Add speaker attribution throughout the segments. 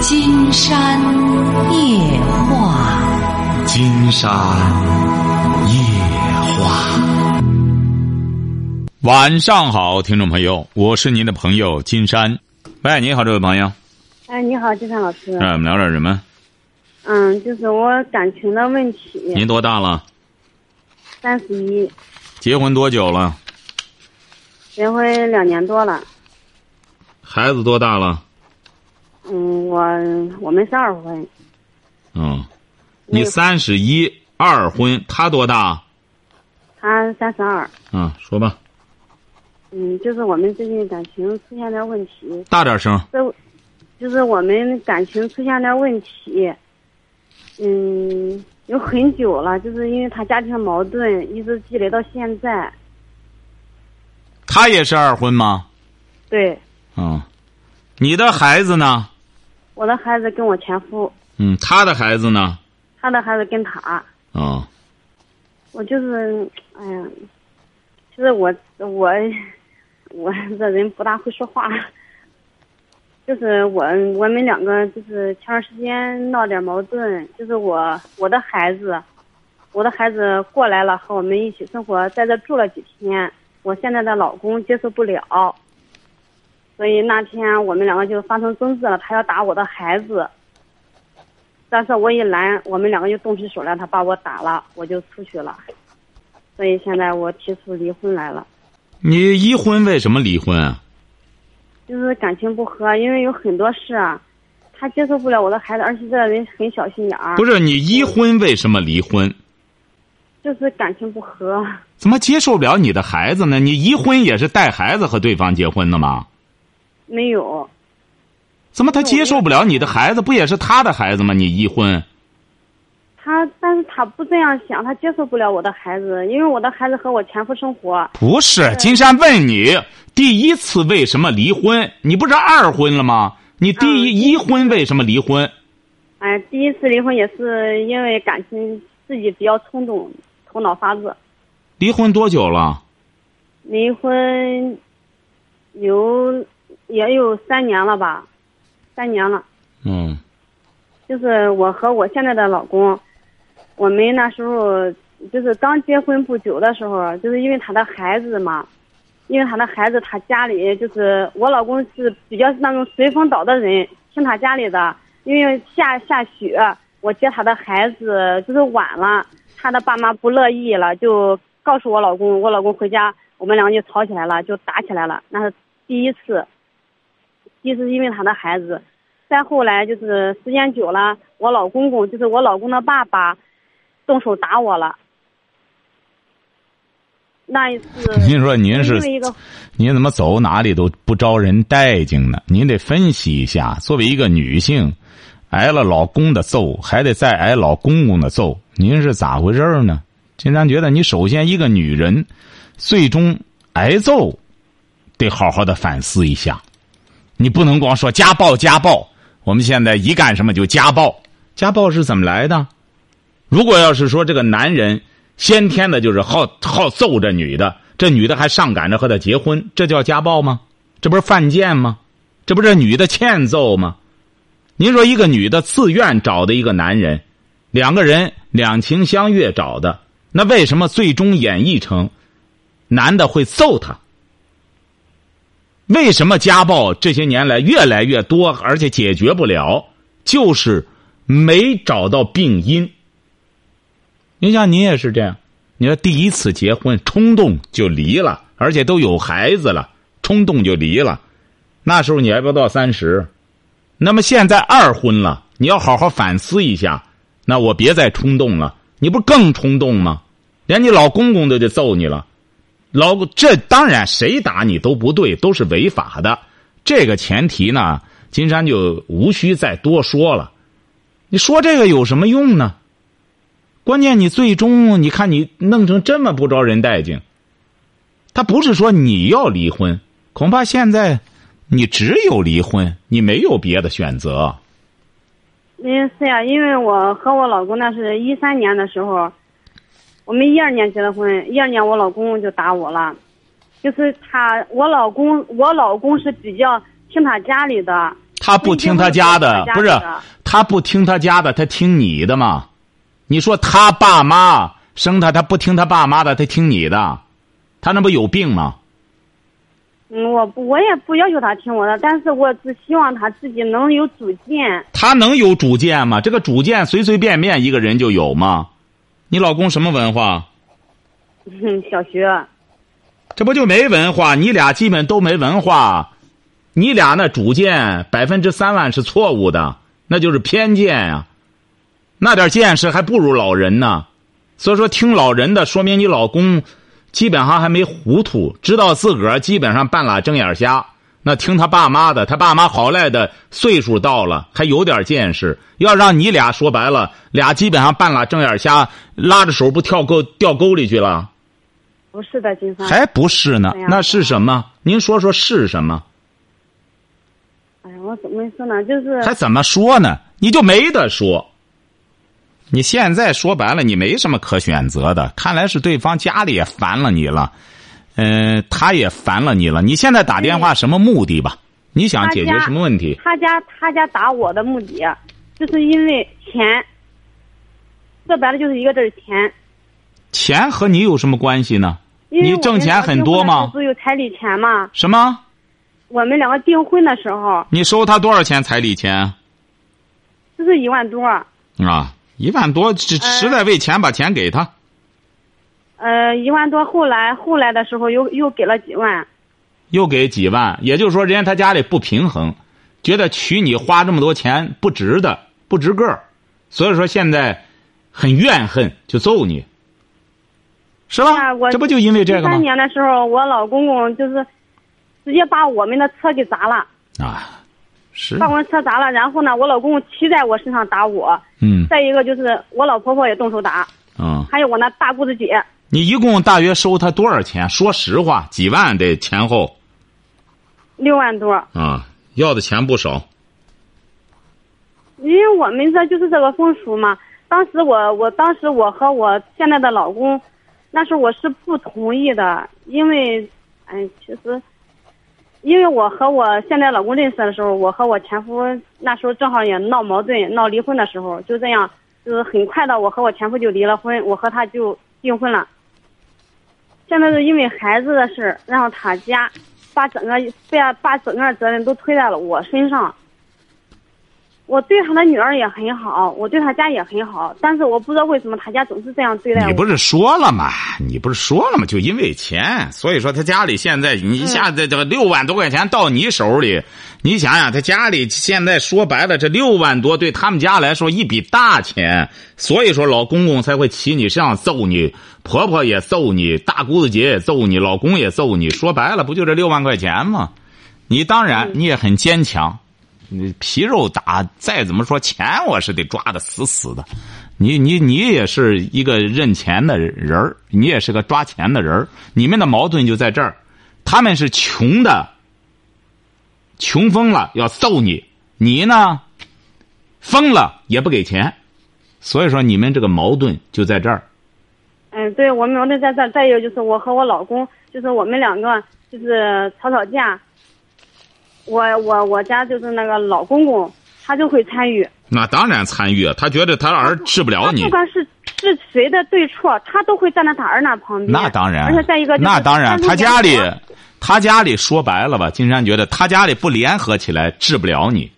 Speaker 1: 金山夜话，
Speaker 2: 金山夜话。晚上好，听众朋友，我是您的朋友金山。喂，你好，这位朋友。
Speaker 3: 哎，你好，金山老师。
Speaker 2: 哎，我们聊点什么？
Speaker 3: 嗯，就是我感情的问题。
Speaker 2: 您多大了？
Speaker 3: 三十一。
Speaker 2: 结婚多久了？
Speaker 3: 结婚两年多了。
Speaker 2: 孩子多大了？
Speaker 3: 嗯，我我们是二婚。
Speaker 2: 嗯，你三十一，二婚，他多大？
Speaker 3: 他三十二。
Speaker 2: 嗯，说吧。
Speaker 3: 嗯，就是我们最近感情出现点问题。
Speaker 2: 大点声。
Speaker 3: 这，就是我们感情出现点问题。嗯，有很久了，就是因为他家庭矛盾，一直积累到现在。
Speaker 2: 他也是二婚吗？
Speaker 3: 对。
Speaker 2: 嗯，你的孩子呢？
Speaker 3: 我的孩子跟我前夫。
Speaker 2: 嗯，他的孩子呢？
Speaker 3: 他的孩子跟他。
Speaker 2: 哦。
Speaker 3: 我就是，哎呀，其实我我我这人不大会说话。就是我我们两个就是前段时间闹点矛盾，就是我我的孩子，我的孩子过来了和我们一起生活，在这住了几天，我现在的老公接受不了。所以那天我们两个就发生争执了，他要打我的孩子，但是我一拦，我们两个就动起手来，他把我打了，我就出去了。所以现在我提出离婚来了。
Speaker 2: 你一婚为什么离婚啊？
Speaker 3: 就是感情不和，因为有很多事啊，他接受不了我的孩子，而且这个人很小心眼儿。
Speaker 2: 不是你一婚为什么离婚？
Speaker 3: 就是感情不和。
Speaker 2: 怎么接受不了你的孩子呢？你一婚也是带孩子和对方结婚的吗？
Speaker 3: 没有，
Speaker 2: 怎么他接受不了你的孩子？不也是他的孩子吗？你一婚，
Speaker 3: 他但是他不这样想，他接受不了我的孩子，因为我的孩子和我前夫生活。
Speaker 2: 不是，金山问你，第一次为什么离婚？你不是二婚了吗？你第一一婚为什么离婚？
Speaker 3: 哎，第一次离婚也是因为感情自己比较冲动，头脑发热。
Speaker 2: 离婚多久了？
Speaker 3: 离婚有。也有三年了吧，三年了。
Speaker 2: 嗯，
Speaker 3: 就是我和我现在的老公，我们那时候就是刚结婚不久的时候，就是因为他的孩子嘛，因为他的孩子，他家里就是我老公是比较那种随风倒的人，听他家里的，因为下下雪，我接他的孩子就是晚了，他的爸妈不乐意了，就告诉我老公，我老公回家，我们两个就吵起来了，就打起来了，那是第一次。一是因为他的孩子，再后来就是时间久了，我老公公就是我老公的爸爸，动手打我了。那一次，
Speaker 2: 您说您是，您怎么走哪里都不招人待见呢？您得分析一下，作为一个女性，挨了老公的揍，还得再挨老公公的揍，您是咋回事呢？金山觉得，你首先一个女人，最终挨揍，得好好的反思一下。你不能光说家暴家暴，我们现在一干什么就家暴，家暴是怎么来的？如果要是说这个男人先天的就是好好揍这女的，这女的还上赶着和他结婚，这叫家暴吗？这不是犯贱吗？这不是女的欠揍吗？您说一个女的自愿找的一个男人，两个人两情相悦找的，那为什么最终演绎成男的会揍她？为什么家暴这些年来越来越多，而且解决不了？就是没找到病因。您像您也是这样，你说第一次结婚冲动就离了，而且都有孩子了，冲动就离了。那时候你还不到三十，那么现在二婚了，你要好好反思一下。那我别再冲动了，你不更冲动吗？连你老公公都得揍你了。老这当然谁打你都不对，都是违法的。这个前提呢，金山就无需再多说了。你说这个有什么用呢？关键你最终你看你弄成这么不招人待见。他不是说你要离婚，恐怕现在你只有离婚，你没有别的选择。
Speaker 3: 嗯，是呀，因为我和我老公那是一三年的时候。我们一二年结的婚，一二年我老公就打我了，就是他，我老公，我老公是比较听他家里的。
Speaker 2: 他不听他家的，不是他不听他家的，他听你的嘛？你说他爸妈生他，他不听他爸妈的，他听你的，他那不有病吗？
Speaker 3: 嗯，我不，我也不要求他听我的，但是我只希望他自己能有主见。
Speaker 2: 他能有主见吗？这个主见随随便便一个人就有吗？你老公什么文化？
Speaker 3: 嗯，小学。
Speaker 2: 这不就没文化？你俩基本都没文化，你俩那主见百分之三万是错误的，那就是偏见呀。那点见识还不如老人呢，所以说听老人的，说明你老公。基本上还没糊涂，知道自个儿基本上半拉睁眼瞎。那听他爸妈的，他爸妈好赖的岁数到了，还有点见识。要让你俩说白了，俩基本上半拉睁眼瞎，拉着手不跳沟掉沟里去了？
Speaker 3: 不是的，金三。
Speaker 2: 还不是呢？那是什么？您说说是什么？
Speaker 3: 哎呀，我怎么说呢？就是
Speaker 2: 还怎么说呢？你就没得说。你现在说白了，你没什么可选择的。看来是对方家里也烦了你了，嗯，他也烦了你了。你现在打电话什么目的吧？你想解决什么问题？
Speaker 3: 他家他家打我的目的，就是因为钱。说白了就是一个字钱。
Speaker 2: 钱和你有什么关系呢？你挣钱很多吗？
Speaker 3: 不是有彩礼钱吗？
Speaker 2: 什么？
Speaker 3: 我们两个订婚的时候。
Speaker 2: 你收他多少钱彩礼钱？
Speaker 3: 就是一万多。
Speaker 2: 啊。一万多，实实在为钱把钱给他。
Speaker 3: 呃，一万多，后来后来的时候又又给了几万。
Speaker 2: 又给几万，也就是说，人家他家里不平衡，觉得娶你花这么多钱不值得，不值个儿，所以说现在很怨恨，就揍你，是吧？这不就因为这个吗？
Speaker 3: 三年的时候，我老公公就是直接把我们的车给砸了。
Speaker 2: 啊。
Speaker 3: 是把我车砸了，然后呢，我老公骑在我身上打我。
Speaker 2: 嗯。
Speaker 3: 再一个就是我老婆婆也动手打。
Speaker 2: 嗯。
Speaker 3: 还有我那大姑子姐。
Speaker 2: 你一共大约收他多少钱？说实话，几万得前后。
Speaker 3: 六万多。
Speaker 2: 啊，要的钱不少。
Speaker 3: 因为我们这就是这个风俗嘛。当时我，我当时我和我现在的老公，那时候我是不同意的，因为，哎，其实。因为我和我现在老公认识的时候，我和我前夫那时候正好也闹矛盾、闹离婚的时候，就这样，就是很快的，我和我前夫就离了婚，我和他就订婚了。现在是因为孩子的事让他家把整个把把整个责任都推在了我身上。我对他的女儿也很好，我对他家也很好，但是我不知道为什么他家总是这样对待我。
Speaker 2: 你不是说了吗？你不是说了吗？就因为钱，所以说他家里现在你一下子这个六万多块钱到你手里，你想想他家里现在说白了，这六万多对他们家来说一笔大钱，所以说老公公才会骑你身上揍你，婆婆也揍你，大姑子姐也揍你，老公也揍你。说白了，不就这六万块钱吗？你当然你也很坚强。你皮肉打再怎么说钱，我是得抓的死死的。你你你也是一个认钱的人儿，你也是个抓钱的人儿。你们的矛盾就在这儿，他们是穷的，穷疯了要揍你，你呢，疯了也不给钱，所以说你们这个矛盾就在这儿。
Speaker 3: 嗯，对我们矛盾在这儿。再一个就是我和我老公，就是我们两个就是吵吵架。我我我家就是那个老公公，他就会参与。
Speaker 2: 那当然参与，他觉得他儿治不了你。
Speaker 3: 不管是是谁的对错，他都会站在他儿那旁边。
Speaker 2: 那当然。
Speaker 3: 而且再一个，
Speaker 2: 那当然，他家里，他家里说白了吧，金山觉得他家里不联合起来治不了你。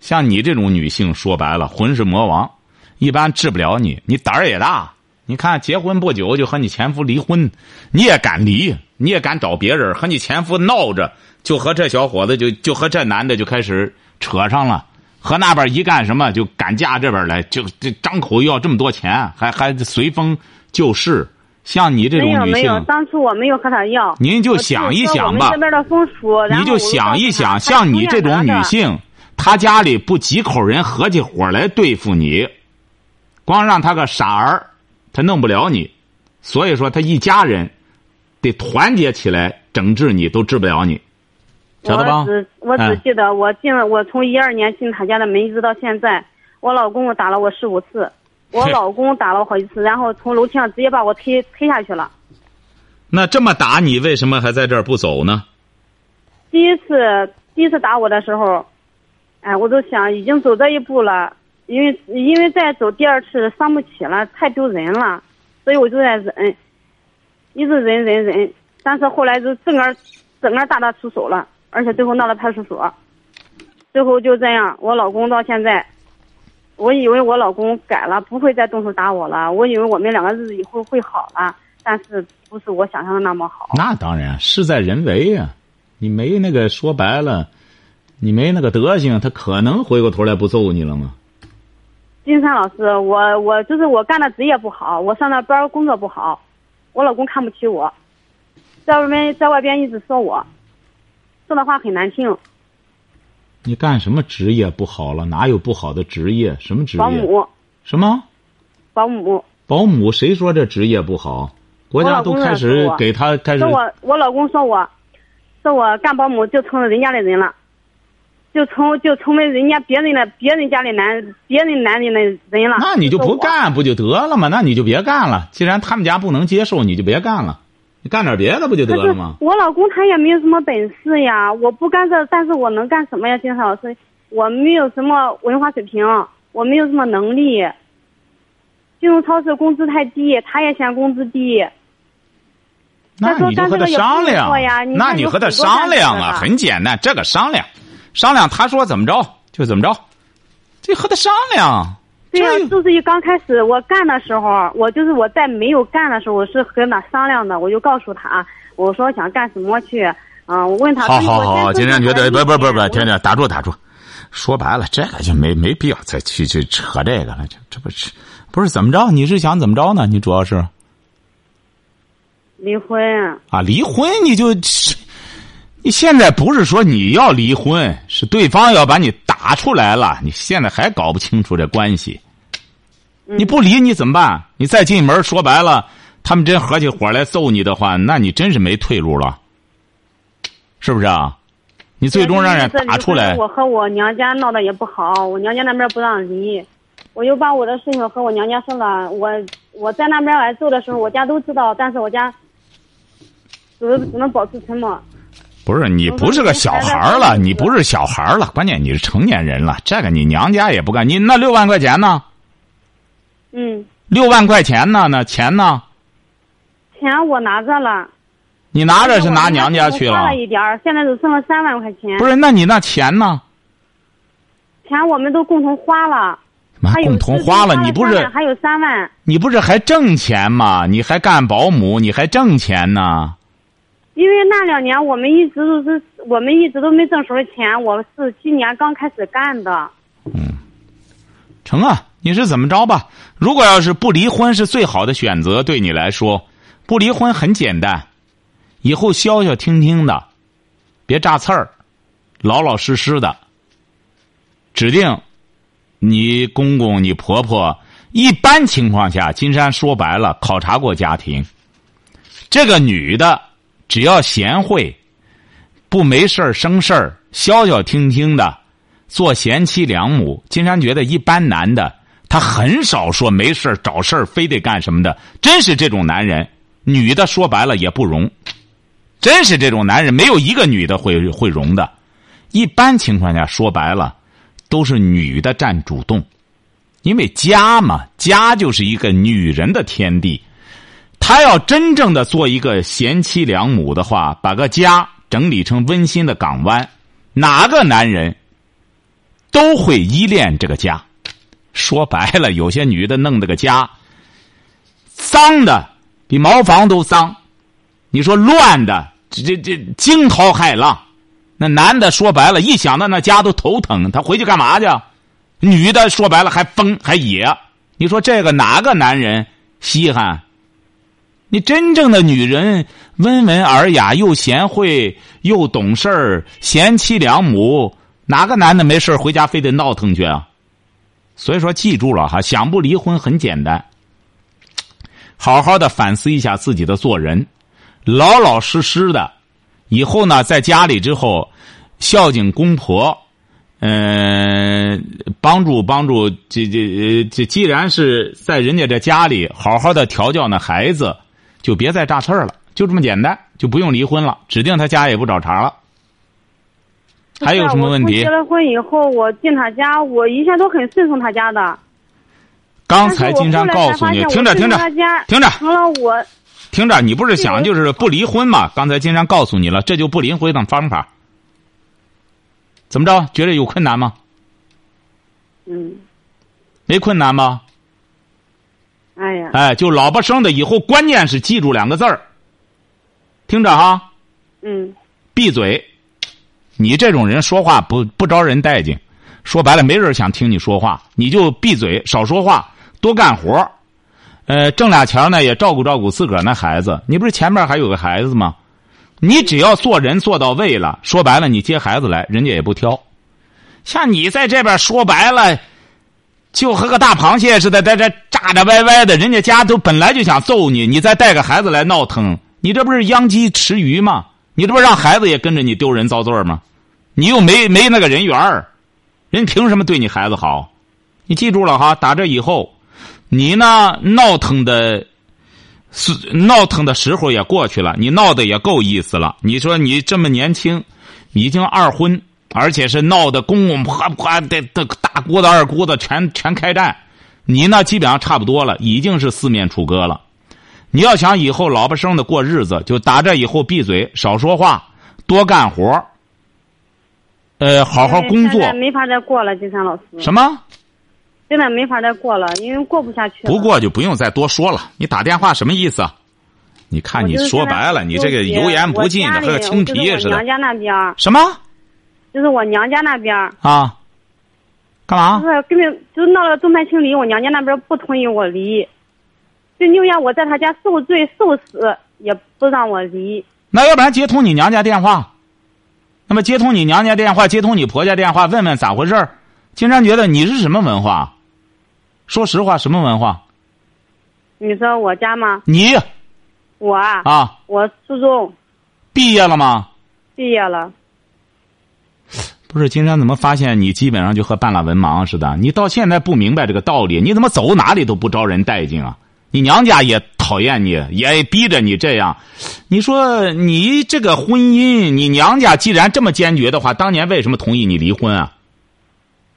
Speaker 2: 像你这种女性，说白了，魂是魔王，一般治不了你。你胆儿也大，你看结婚不久就和你前夫离婚，你也敢离，你也敢找别人和你前夫闹着。就和这小伙子就就和这男的就开始扯上了，和那边一干什么就敢嫁这边来，就这张口要这么多钱，还还随风就市。像你这种女性，
Speaker 3: 没有没有，当初我没有和他要。
Speaker 2: 您就想一想吧，
Speaker 3: 这边的风俗，
Speaker 2: 你就想一想，像你这种女性，她家里不几口人合起伙来对付你，光让他个傻儿，他弄不了你。所以说，他一家人得团结起来整治你，都治不了你。
Speaker 3: 我只我只记得我进了，我从一二年进他家的门，一直到现在，我老公打了我十五次，我老公打了我好几次，然后从楼梯上直接把我推推下去了。
Speaker 2: 那这么打你，为什么还在这儿不走呢？
Speaker 3: 第一次第一次打我的时候，哎，我都想已经走这一步了，因为因为再走第二次伤不起了，太丢人了，所以我就在忍，一直忍忍忍，但是后来就整个整个大打出手了，而且最后闹到派出所，最后就这样，我老公到现在，我以为我老公改了，不会再动手打我了，我以为我们两个日子以后会好了，但是不是我想象的那么好。
Speaker 2: 那当然，事在人为呀、你没那个说白了，你没那个德行，他可能回过头来不揍你了吗？
Speaker 3: 金山老师，我我就是我干的职业不好，我上的班儿工作不好，我老公看不起我，在外面在外边一直说我，说的话很难听。
Speaker 2: 你干什么职业不好了？哪有不好的职业？什么职业？
Speaker 3: 保姆，
Speaker 2: 什么
Speaker 3: 保姆，
Speaker 2: 保姆？谁说这职业不好？国家都开始给他开始
Speaker 3: 说我我老公说我，说我干保姆就成了人家的人了，就成就成为人家别人的别人家的男别人男人的人了。
Speaker 2: 那你就不干不就得了吗？那你就别干了。既然他们家不能接受，你就别干了，你干点别的不就得了吗？
Speaker 3: 我老公他也没有什么本事呀，我不干这，但是我能干什么呀？金山老师，我没有什么文化水平，我没有什么能力。金融超市工资太低，他也嫌工资低。
Speaker 2: 那你就和他商量那你和他商量啊，很简单，这个商量，商量，他说怎么着就怎么着，这和他商量。
Speaker 3: 对呀、
Speaker 2: 这
Speaker 3: 就是一刚开始我干的时候，我就是我在没有干的时候，我是和他商量的，我就告诉他，我说想干什么去，嗯，我问他，
Speaker 2: 好好好，
Speaker 3: 我
Speaker 2: 金山觉得不不不不，听
Speaker 3: 听
Speaker 2: 听，打住打住。说白了，这个就没没必要再去去扯这个了，这这不是不是怎么着？你是想怎么着呢？你主要是
Speaker 3: 离婚，
Speaker 2: 啊，离婚你就，你现在不是说你要离婚，是对方要把你打出来了，你现在还搞不清楚这关系。你不离你怎么办？你再进门，说白了，他们真合起伙来揍你的话，那你真是没退路了，是不是啊？你最终让人打出来，
Speaker 3: 我和我娘家闹得也不好，我娘家那边不让离，我又把我的事情和我娘家说了。我我在那边挨揍的时候，我家都知道，但是我家只能只能保持沉默。
Speaker 2: 不是你不是个小孩儿了，你不是小孩儿了，关键你是成年人了。这个你娘家也不干，你那六万块钱呢？
Speaker 3: 嗯，
Speaker 2: 六万块钱呢？那钱呢？
Speaker 3: 钱我拿着了，
Speaker 2: 你拿着是拿娘家去了？
Speaker 3: 一点儿，现在只剩了三万块钱。
Speaker 2: 不是，那你那钱呢？
Speaker 3: 钱我们都共同花了，
Speaker 2: 妈共同花了，你不是
Speaker 3: 还有三万。
Speaker 2: 你不是还挣钱吗？你还干保姆，你还挣钱呢？
Speaker 3: 因为那两年我们一直都是我们一直都没挣什么钱，我是今年刚开始干的。
Speaker 2: 嗯成啊，你是怎么着吧？如果要是不离婚是最好的选择，对你来说，不离婚很简单，以后消消停停的，别炸刺儿，老老实实的。指定你公公、你婆婆，一般情况下，金山说白了，考察过家庭，这个女的只要贤惠，不没事儿生事儿，消消停停的。做贤妻良母，金山觉得一般男的他很少说没事儿找事儿非得干什么的，真是这种男人，女的说白了也不容，真是这种男人没有一个女的会会容的，一般情况下说白了，都是女的占主动，因为家嘛，家就是一个女人的天地，他要真正的做一个贤妻良母的话，把个家整理成温馨的港湾，哪个男人？都会依恋这个家。说白了，有些女的弄这个家，脏的比茅房都脏。你说乱的，这这这惊涛骇浪。那男的说白了，一想到那家都头疼，他回去干嘛去？女的说白了还疯还野。你说这个哪个男人稀罕？你真正的女人温文尔雅，又贤惠又懂事儿，贤妻良母。哪个男的没事回家非得闹腾去啊？所以说，记住了哈，想不离婚很简单，好好的反思一下自己的做人，老老实实的，以后呢，在家里之后孝敬公婆，嗯、帮助帮助这这这，既然是在人家这家里好好的调教那孩子，就别再炸刺儿了，就这么简单，就不用离婚了，指定他家也不找茬了。还有什么问题
Speaker 3: 结了婚以后，我进他家，我一向都很顺从他家的。
Speaker 2: 刚才金山告诉你，听着听着，听着，
Speaker 3: 成了我，
Speaker 2: 听着，你不是想就是不离婚吗？刚才金山告诉你了，这就不离婚的方法。怎么着？觉得有困难吗？
Speaker 3: 嗯。
Speaker 2: 没困难吗？
Speaker 3: 哎呀。
Speaker 2: 哎，就老婆生的以后，关键是记住两个字儿。听着哈。
Speaker 3: 嗯。
Speaker 2: 闭嘴！你这种人说话不不招人待见，说白了没人想听你说话，你就闭嘴，少说话，多干活呃，挣俩钱呢，也照顾照顾自个儿那孩子。你不是前面还有个孩子吗？你只要做人做到位了，说白了，你接孩子来，人家也不挑。像你在这边说白了，就和个大螃蟹似的，在这咋咋歪歪的，人家家都本来就想揍你，你再带个孩子来闹腾，你这不是殃及池鱼吗？你这不让孩子也跟着你丢人遭罪吗？你又没没那个人缘儿，人凭什么对你孩子好？你记住了哈，打这以后，你呢闹腾的，是闹腾的时候也过去了，你闹的也够意思了。你说你这么年轻，已经二婚，而且是闹的公公婆婆的的大姑子二姑子全全开战，你那基本上差不多了，已经是四面楚歌了。你要想以后老婆生的过日子，就打这以后闭嘴，少说话，多干活呃，好好工作。
Speaker 3: 没法再过了，金山老师。
Speaker 2: 什么？
Speaker 3: 真的没法再过了，因为过不下去
Speaker 2: 不过就不用再多说了。你打电话什么意思？你看你说白了，你这个油盐不进的，和个青皮似的。
Speaker 3: 娘家那边。
Speaker 2: 什么？
Speaker 3: 就是我娘家那边。
Speaker 2: 啊。干嘛？
Speaker 3: 就是根本就闹了众叛亲离，我娘家那边不同意我离。就宁愿我在他家受罪受死，也不让我离。
Speaker 2: 那要不然接通你娘家电话，那么接通你娘家电话，接通你婆家电话，问问咋回事儿。金山觉得你是什么文化？说实话，什么文化？
Speaker 3: 你说我家吗？
Speaker 2: 你，
Speaker 3: 我啊。
Speaker 2: 啊。
Speaker 3: 我初中。
Speaker 2: 毕业了吗？
Speaker 3: 毕业了。
Speaker 2: 不是金山，怎么发现你基本上就和半拉文盲似的？你到现在不明白这个道理，你怎么走哪里都不招人待见啊？你娘家也讨厌你，也逼着你这样。你说你这个婚姻，你娘家既然这么坚决的话，当年为什么同意你离婚啊？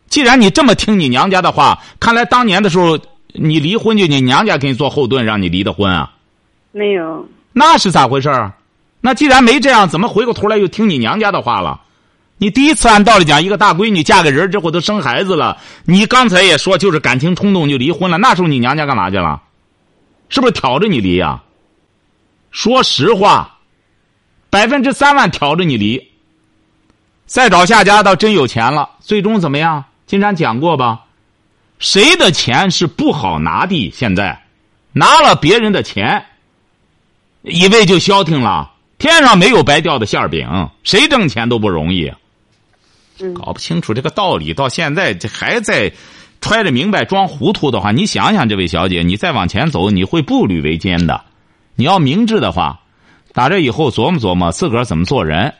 Speaker 2: 既然你这么听你娘家的话，看来当年的时候你离婚就你娘家给你做后盾，让你离的婚啊？
Speaker 3: 没有。
Speaker 2: 那是咋回事那既然没这样，怎么回过头来又听你娘家的话了？你第一次按道理讲，一个大闺女嫁个人之后都生孩子了，你刚才也说就是感情冲动就离婚了，那时候你娘家干嘛去了？是不是挑着你离呀？说实话，百分之三万挑着你离。再找下家倒真有钱了，最终怎么样？金山讲过吧？谁的钱是不好拿的？现在拿了别人的钱，以为就消停了？天上没有白掉的馅饼，谁挣钱都不容易。搞不清楚这个道理，到现在这还在。揣着明白装糊涂的话，你想想，这位小姐，你再往前走，你会步履维艰的。你要明智的话，打这以后琢磨琢磨自个儿怎么做人。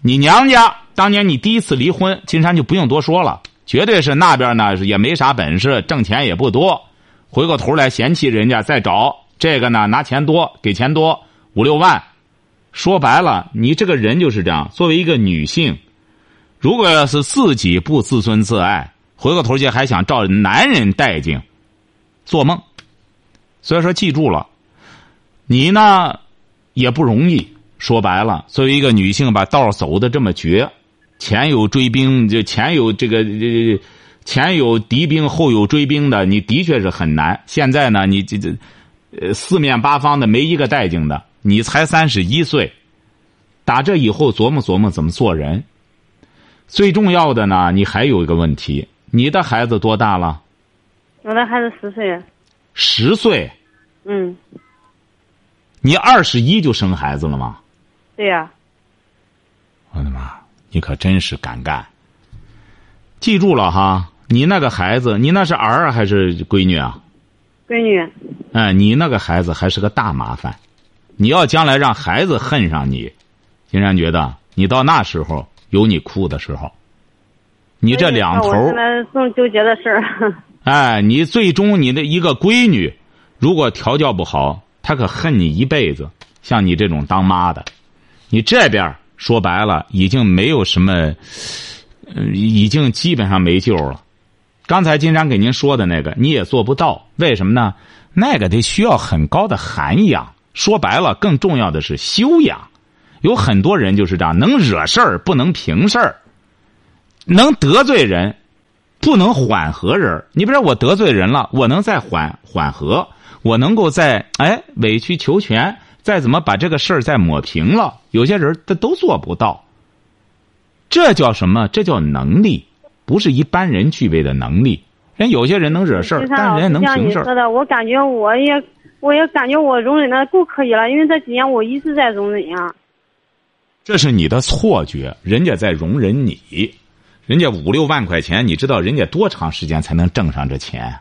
Speaker 2: 你娘家当年你第一次离婚，金山就不用多说了，绝对是那边呢也没啥本事，挣钱也不多，回过头来嫌弃人家，再找这个呢拿钱多，给钱多五六万。说白了，你这个人就是这样。作为一个女性，如果要是自己不自尊自爱。回过头去还想照男人待见，做梦。所以说，记住了，你呢也不容易。说白了，作为一个女性，把道走的这么绝，前有追兵，就前有这个前有敌兵，后有追兵的，你的确是很难。现在呢，你这这呃四面八方的没一个待见的，你才三十一岁，打这以后琢磨琢磨怎么做人。最重要的呢，你还有一个问题。你的孩子多大了？
Speaker 3: 我的孩子十岁。
Speaker 2: 十岁。
Speaker 3: 嗯。
Speaker 2: 你二十一就生孩子了吗？
Speaker 3: 对呀。
Speaker 2: 我的妈！你可真是敢干。记住了哈，你那个孩子，你那是儿还是闺女啊？
Speaker 3: 闺女。
Speaker 2: 哎，你那个孩子还是个大麻烦。你要将来让孩子恨上你，金山觉得你到那时候有你哭的时候。你这两头，我
Speaker 3: 现在正纠结的事儿。
Speaker 2: 哎，你最终你的一个闺女，如果调教不好，她可恨你一辈子。像你这种当妈的，你这边说白了，已经没有什么，呃，已经基本上没救了。刚才金山给您说的那个，你也做不到，为什么呢？那个得需要很高的涵养。说白了，更重要的是修养。有很多人就是这样，能惹事儿不能平事儿，能得罪人，不能缓和人。你比如说，我得罪人了，我能再缓缓和，我能够再哎委曲求全，再怎么把这个事儿再抹平了。有些人他都做不到。这叫什么？这叫能力，不是一般人具备的能力。人有些人能惹事儿，但人家能平事儿。
Speaker 3: 说的，我感觉我也，我也感觉我容忍的够可以了，因为这几年我一直在容忍呀。
Speaker 2: 这是你的错觉，人家在容忍你，人家五六万块钱，你知道人家多长时间才能挣上这钱？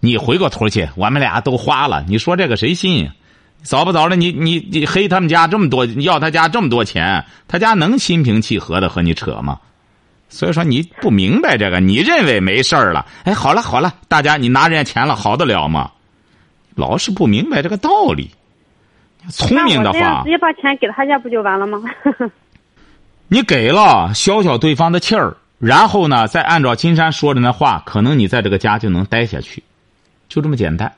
Speaker 2: 你回过头去，我们俩都花了，你说这个谁信？早不早的，你你你黑他们家这么多，要他家这么多钱，他家能心平气和的和你扯吗？所以说你不明白这个，你认为没事儿了？哎，好了好了，大家你拿人家钱了，好得了吗？老是不明白这个道理。聪明的话，
Speaker 3: 直接把钱给他家不就完了吗？
Speaker 2: 你给了消消对方的气儿，然后呢，再按照金山说的那话，可能你在这个家就能待下去，就这么简单，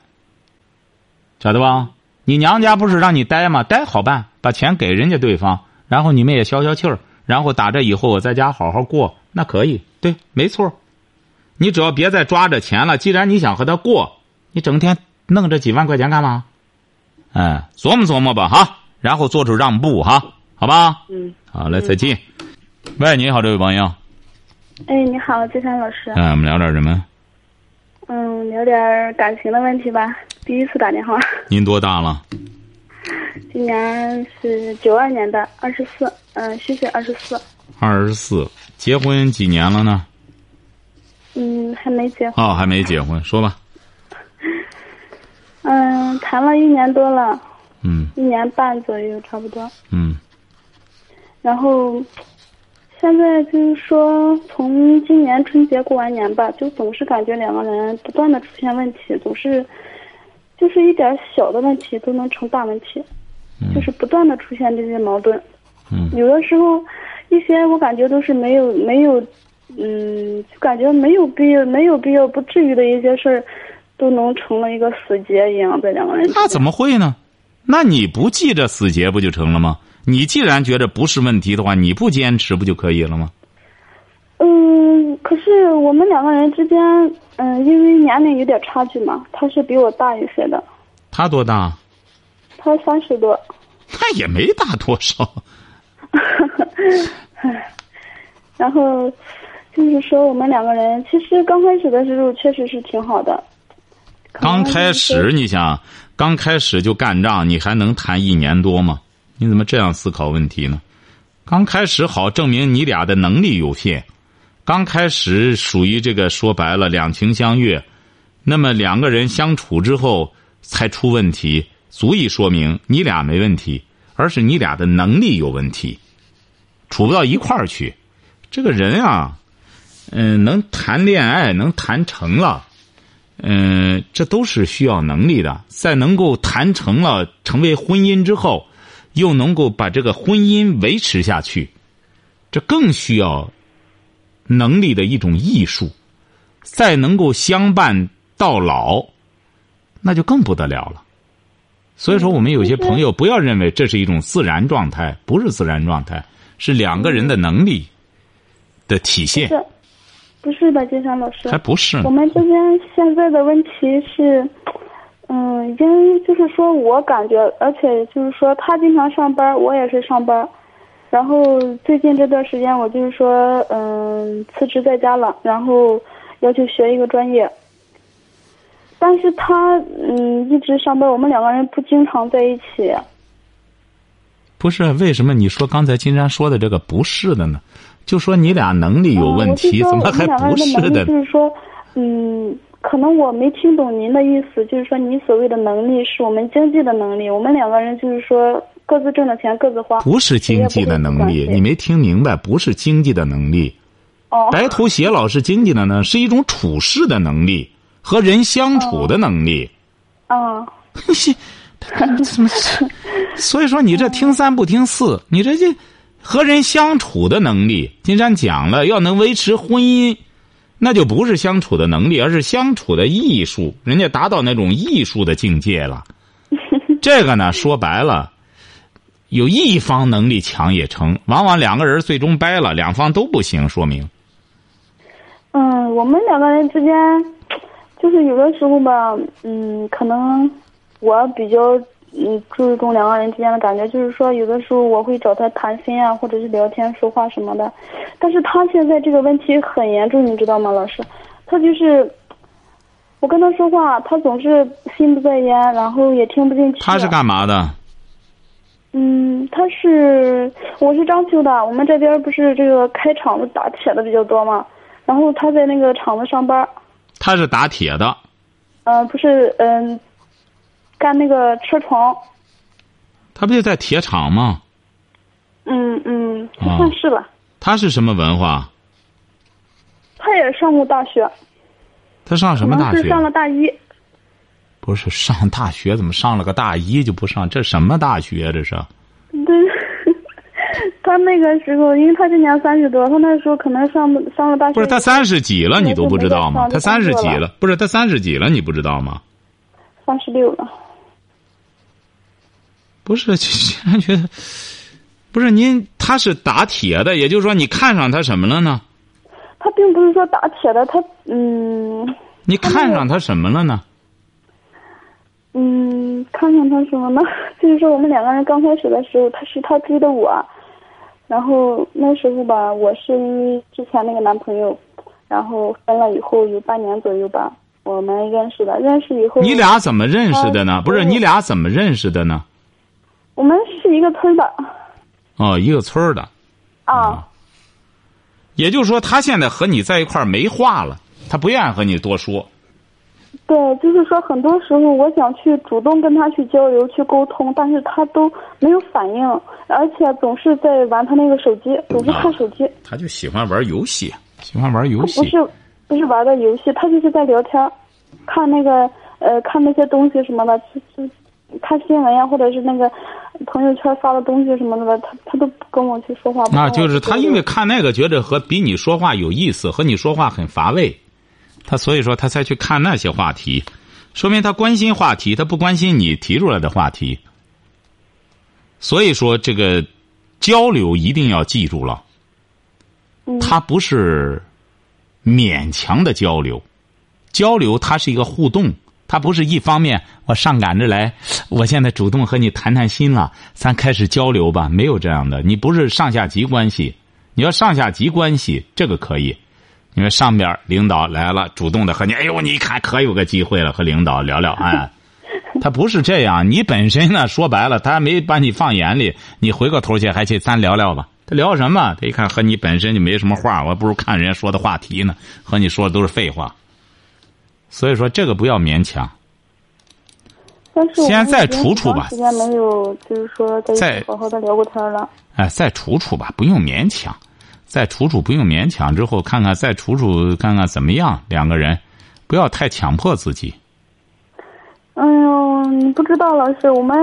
Speaker 2: 晓得吧？你娘家不是让你待吗？待好办，把钱给人家对方，然后你们也消消气儿，然后打这以后我在家好好过，那可以，对，没错。你只要别再抓着钱了，既然你想和他过，你整天弄这几万块钱干嘛？哎，琢磨琢磨吧哈，然后做出让步哈，好吧？
Speaker 3: 嗯。
Speaker 2: 好嘞，再见。喂，你好，这位朋友。
Speaker 4: 哎，你好，金山老师。
Speaker 2: 哎，我们聊点什么？
Speaker 4: 嗯，聊点感情的问题吧。第一次打电话。
Speaker 2: 您多大了？
Speaker 4: 今年是九二年的，二十四，嗯，虚岁二十四。
Speaker 2: 二十四，结婚几年了呢？
Speaker 4: 嗯，还没结婚。
Speaker 2: 哦，还没结婚，说吧。
Speaker 4: 嗯，谈了一年多了，
Speaker 2: 嗯，
Speaker 4: 一年半左右差不多。
Speaker 2: 嗯，
Speaker 4: 然后现在就是说，从今年春节过完年吧，就总是感觉两个人不断的出现问题，总是就是一点小的问题都能成大问题，就是不断的出现这些矛盾。
Speaker 2: 嗯，
Speaker 4: 有的时候一些我感觉都是没有没有，嗯，就感觉没有必要没有必要不至于的一些事儿。都能成了一个死结一样，的两个人。
Speaker 2: 那怎么会呢？那你不记着死结不就成了吗？你既然觉得不是问题的话，你不坚持不就可以了吗？
Speaker 4: 嗯，可是我们两个人之间，嗯，因为年龄有点差距嘛，他是比我大一些的。
Speaker 2: 他多大？
Speaker 4: 他三十多。
Speaker 2: 他也没大多少。
Speaker 4: 然后就是说，我们两个人其实刚开始的时候确实是挺好的。
Speaker 2: 刚开始，你想，刚开始就干仗，你还能谈一年多吗？你怎么这样思考问题呢？刚开始好，证明你俩的能力有限。刚开始属于这个说白了两情相悦，那么两个人相处之后才出问题，足以说明你俩没问题，而是你俩的能力有问题，处不到一块儿去。这个人啊，嗯，能谈恋爱能谈成了。嗯，这都是需要能力的。在能够谈成了成为婚姻之后，又能够把这个婚姻维持下去，这更需要能力的一种艺术。再能够相伴到老，那就更不得了了。所以说，我们有些朋友不要认为这是一种自然状态，不是自然状态，是两个人的能力的体现。
Speaker 4: 不是的，金山老师，
Speaker 2: 还不是。
Speaker 4: 我们这边现在的问题是，嗯，已经就是说我感觉，而且就是说他经常上班，我也是上班，然后最近这段时间我就是说，嗯，辞职在家了，然后要去学一个专业。但是他嗯一直上班，我们两个人不经常在一起。
Speaker 2: 不是为什么你说刚才金山说的这个不是的呢？就说你俩能力有问题，怎么还不是的？
Speaker 4: 就是说，嗯，可能我没听懂您的意思。就是说，你所谓的能力是我们经济的能力。我们两个人就是说，各自挣的钱各自花。
Speaker 2: 不是经济的能力，你没听明白？不是经济的能力。
Speaker 4: 哦。
Speaker 2: 白头偕老是经济的呢，是一种处事的能力和人相处的能力。
Speaker 4: 哦。
Speaker 2: 怎么？所以说你这听三不听四，你这就。和人相处的能力。金山讲了，要能维持婚姻，那就不是相处的能力，而是相处的艺术。人家达到那种艺术的境界了。这个呢，说白了，有一方能力强也成，往往两个人最终掰了，两方都不行，说明。
Speaker 4: 嗯，我们两个人之间，就是有的时候吧，嗯，可能我比较嗯注重两个人之间的感觉，就是说有的时候我会找他谈心啊，或者是聊天说话什么的，但是他现在这个问题很严重，你知道吗，老师？他就是我跟他说话，他总是心不在焉，然后也听不进去。
Speaker 2: 他是干嘛的？
Speaker 4: 嗯，他是我是章丘的，我们这边不是这个开厂子打铁的比较多嘛？然后他在那个厂子上班。
Speaker 2: 他是打铁的。
Speaker 4: 呃，不是，嗯，干那个车床。
Speaker 2: 他不就在铁厂吗？
Speaker 4: 嗯嗯，算是吧。
Speaker 2: 他是什么文化？
Speaker 4: 他也上过大学。
Speaker 2: 他上什么大学？
Speaker 4: 是上了大一。
Speaker 2: 不是上大学，怎么上了个大一就不上？这什么大学？这是？
Speaker 4: 对。他那个时候，因为他今年三十多，他那时候可能上上了大学。
Speaker 2: 不是他三十几了，你都不知道吗？他三十几了，不是他三十几了，你不知道吗？
Speaker 4: 三十六了。
Speaker 2: 不是，竟然觉得，不是您，他是打铁的，也就是说，你看上他什么了呢？
Speaker 4: 他并不是说打铁的，他嗯。
Speaker 2: 你看上他什么了呢？
Speaker 4: 嗯，看上他什么呢？就是说，我们两个人刚开始的时候，他是他追的我。然后那时候吧，我是因为之前那个男朋友，然后分了以后有半年左右吧，我们认识的。认识以后，
Speaker 2: 你俩怎么认识的呢？不是你俩怎么认识的呢？
Speaker 4: 我们是一个村的。
Speaker 2: 哦，一个村的。
Speaker 4: 啊。
Speaker 2: 也就是说，他现在和你在一块儿没话了，他不愿意和你多说。
Speaker 4: 对，就是说，很多时候我想去主动跟他去交流、去沟通，但是他都没有反应，而且总是在玩他那个手机，总是看手机。
Speaker 2: 他就喜欢玩游戏，喜欢玩游戏。
Speaker 4: 不是，不是玩的游戏，他就是在聊天，看那个呃，看那些东西什么的，看新闻呀，或者是那个朋友圈发的东西什么的，他他都不跟我去说话。
Speaker 2: 那就是他因为看那个，觉得和比你说话有意思，和你说话很乏味。他所以说他才去看那些话题，说明他关心话题，他不关心你提出来的话题。所以说这个交流一定要记住了，他不是勉强的交流，交流它是一个互动，它不是一方面我上赶着来，我现在主动和你谈谈心了，咱开始交流吧，没有这样的，你不是上下级关系，你要上下级关系，这个可以。因为上边领导来了，主动的和你，哎呦，你一看可有个机会了，和领导聊聊。哎，他不是这样，你本身呢，说白了，他还没把你放眼里，你回过头去还去咱聊聊吧。他聊什么？他一看和你本身就没什么话，我不如看人家说的话题呢，和你说的都是废话。所以说这个不要勉强。
Speaker 4: 但是
Speaker 2: 现在再处处吧。
Speaker 4: 时间没有，就是说再好好的聊过天了。
Speaker 2: 哎，再处处吧，不用勉强。再处处不用勉强，之后看看再处处看看怎么样，两个人不要太强迫自己。
Speaker 4: 哎呦，你不知道老师，我们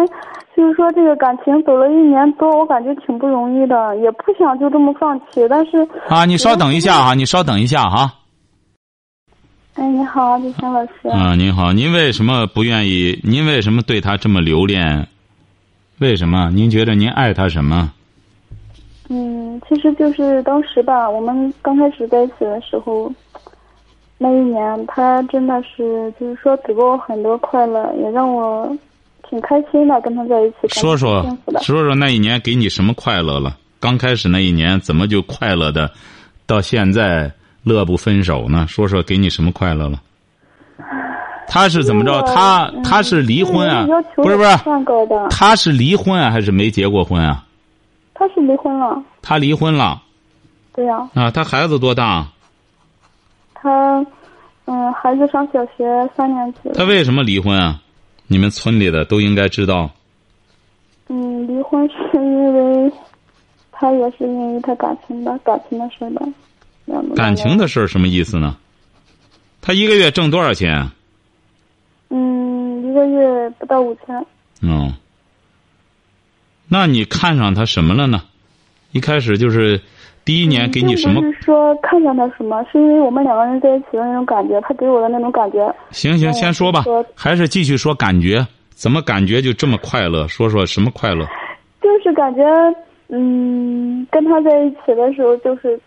Speaker 4: 就是说这个感情走了一年多，我感觉挺不容易的，也不想就这么放弃，但是
Speaker 2: 啊，你稍等一下哈，你稍等一下哈。
Speaker 4: 哎，你好，李强老师。
Speaker 2: 啊，您好，您为什么不愿意？您为什么对他这么留恋？为什么？您觉得您爱他什么？
Speaker 4: 嗯，其实就是当时吧，我们刚开始在一起的时候，那一年他真的是就是说给过我很多快乐，也让我挺开心的，跟他在一起。
Speaker 2: 说说说说那一年给你什么快乐了？刚开始那一年怎么就快乐的，到现在乐不分手呢？说说给你什么快乐了？他是怎么着？他他是离婚啊？不是不是，他是离婚啊，还是没结过婚啊？
Speaker 4: 他是离婚了。
Speaker 2: 他离婚了。
Speaker 4: 对呀。
Speaker 2: 啊，他孩子多大？
Speaker 4: 他，嗯，孩子上小学三年级。
Speaker 2: 他为什么离婚啊？你们村里的都应该知道。
Speaker 4: 嗯，离婚是因为，他也是因为他感情的感情的事吧。
Speaker 2: 感情的事什么意思呢？他一个月挣多少钱？
Speaker 4: 嗯，一个月不到五千。
Speaker 2: 嗯。那你看上他什么了呢？一开始就是第一年给你什么？
Speaker 4: 并不是说看上他什么，是因为我们两个人在一起的那种感觉，他给我的那种感觉。
Speaker 2: 行行，先说吧，还是继续说感觉？怎么感觉就这么快乐？说说什么快乐？
Speaker 4: 就是感觉，嗯，跟他在一起的时候就是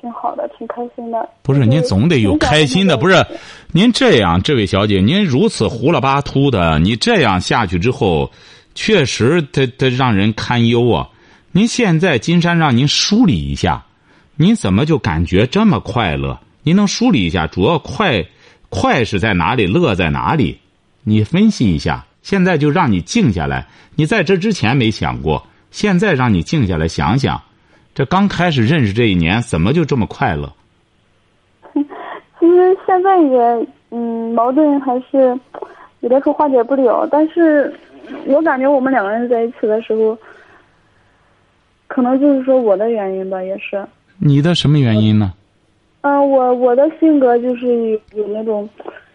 Speaker 4: 挺好的，挺开心的。
Speaker 2: 不是，您总得有开心的，不是？您这样，这位小姐，您如此胡了巴秃的，你这样下去之后，确实他他让人堪忧啊。您现在金山让您梳理一下，您怎么就感觉这么快乐？您能梳理一下，主要快快是在哪里，乐在哪里？你分析一下。现在就让你静下来，你在这之前没想过，现在让你静下来想想，这刚开始认识这一年，怎么就这么快乐？
Speaker 4: 其实现在也，嗯，矛盾还是有的时候化解不了，但是我感觉我们两个人在一起的时候，可能就是说我的原因吧，也是。
Speaker 2: 你的什么原因呢？
Speaker 4: 嗯，我我的性格就是有那种。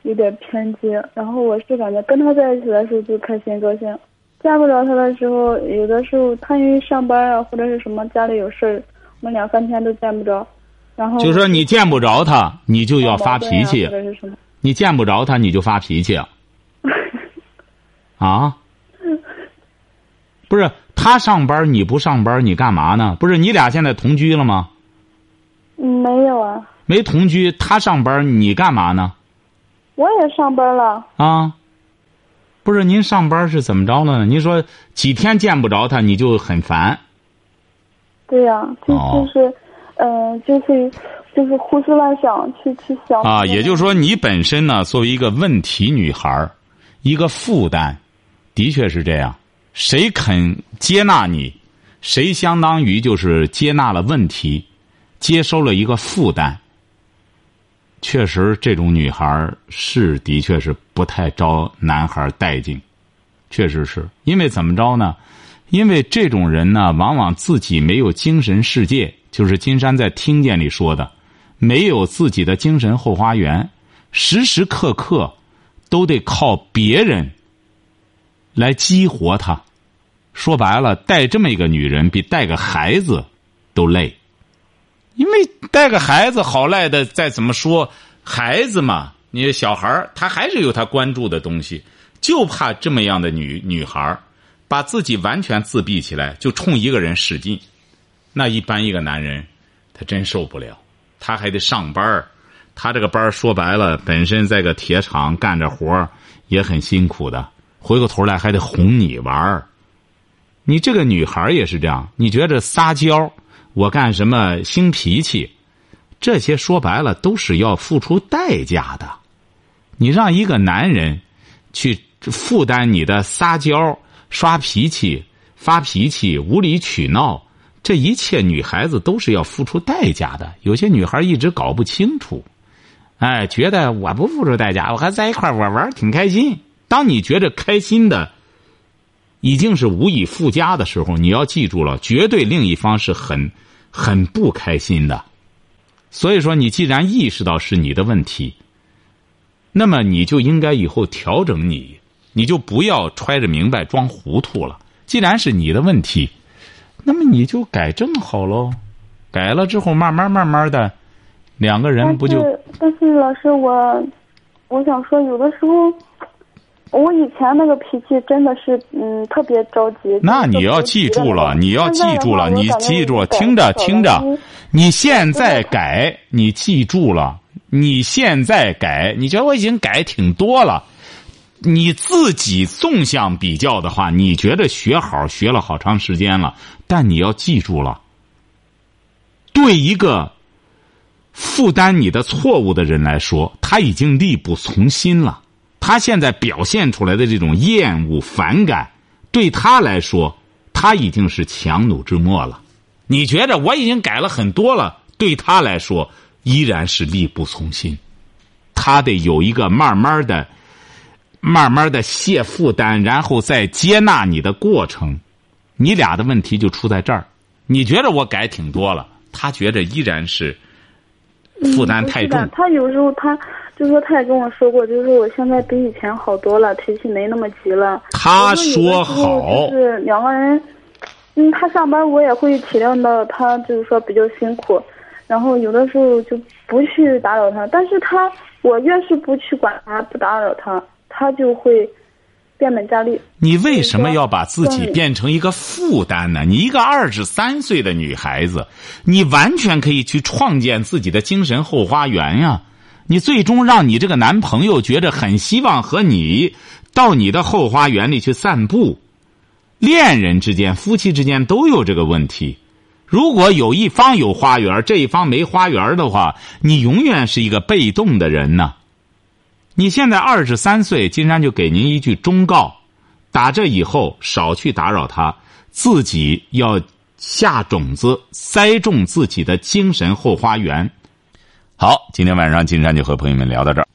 Speaker 4: 有点偏激，然后我是感觉跟他在一起的时候就开心高兴，见不着他的时候，有的时候他因为上班啊或者是什么家里有事儿，我们两三天都见不着，然后
Speaker 2: 就说你见不着他，你就要发脾气？你见不着他，你就发脾气，啊？不是他上班你不上班，你干嘛呢？不是你俩现在同居了吗？
Speaker 4: 嗯，没有啊。
Speaker 2: 没同居，他上班你干嘛呢？
Speaker 4: 我也上班了
Speaker 2: 啊，不是您上班是怎么着呢？您说几天见不着他，你就很烦。
Speaker 4: 对呀，就就是，嗯，就是就是胡思乱想，去去想。
Speaker 2: 啊，也就是说，你本身呢，作为一个问题女孩一个负担，的确是这样。谁肯接纳你，谁相当于就是接纳了问题，接收了一个负担。确实，这种女孩是的确是不太招男孩待见，确实是因为怎么着呢？因为这种人呢，往往自己没有精神世界，就是金山在听见里说的，没有自己的精神后花园，时时刻刻都得靠别人来激活他。说白了，带这么一个女人，比带个孩子都累。因为带个孩子好赖的，再怎么说孩子嘛，你小孩他还是有他关注的东西，就怕这么样的女女孩把自己完全自闭起来，就冲一个人使劲。那一般一个男人，他真受不了，他还得上班他这个班说白了，本身在个铁厂干着活也很辛苦的，回过头来还得哄你玩你这个女孩也是这样，你觉着撒娇？我干什么兴脾气？这些说白了都是要付出代价的。你让一个男人去负担你的撒娇、耍脾气、发脾气、无理取闹，这一切女孩子都是要付出代价的。有些女孩一直搞不清楚，哎，觉得我不付出代价，我还在一块玩玩挺开心。当你觉得开心的已经是无以复加的时候，你要记住了，绝对另一方是很。很不开心的，所以说你既然意识到是你的问题，那么你就应该以后调整你，你就不要揣着明白装糊涂了。既然是你的问题，那么你就改正好喽。改了之后，慢慢慢慢的，两个人不就？
Speaker 4: 但是老师，我我想说，有的时候。我以前那个脾气真的是，嗯，特别着急。
Speaker 2: 那你要记住了，你要记住了，你记住，听着听着，你现在改，你记住了，你现在改，你觉得我已经改挺多了，你自己纵向比较的话，你觉得学好学了好长时间了，但你要记住了，对一个负担你的错误的人来说，他已经力不从心了。他现在表现出来的这种厌恶、反感，对他来说，他已经是强弩之末了。你觉得我已经改了很多了，对他来说依然是力不从心。他得有一个慢慢的、慢慢的卸负担，然后再接纳你的过程。你俩的问题就出在这儿。你觉得我改挺多了，他觉着依然是负担太重。
Speaker 4: 他有时候他。就说他也跟我说过，就是我现在比以前好多了，脾气没那么急了。
Speaker 2: 他说好，
Speaker 4: 就是两个人，嗯，他上班我也会体谅到他，就是说比较辛苦，然后有的时候就不去打扰他。但是他，我越是不去管他，不打扰他，他就会变本加厉。
Speaker 2: 你为什么要把自己变成一个负担呢？你一个二十三岁的女孩子，你完全可以去创建自己的精神后花园呀。你最终让你这个男朋友觉得很希望和你到你的后花园里去散步。恋人之间、夫妻之间都有这个问题。如果有一方有花园，这一方没花园的话，你永远是一个被动的人呢。你现在二十三岁，金山就给您一句忠告：打这以后少去打扰他，自己要下种子，栽种自己的精神后花园。好，今天晚上金山就和朋友们聊到这儿。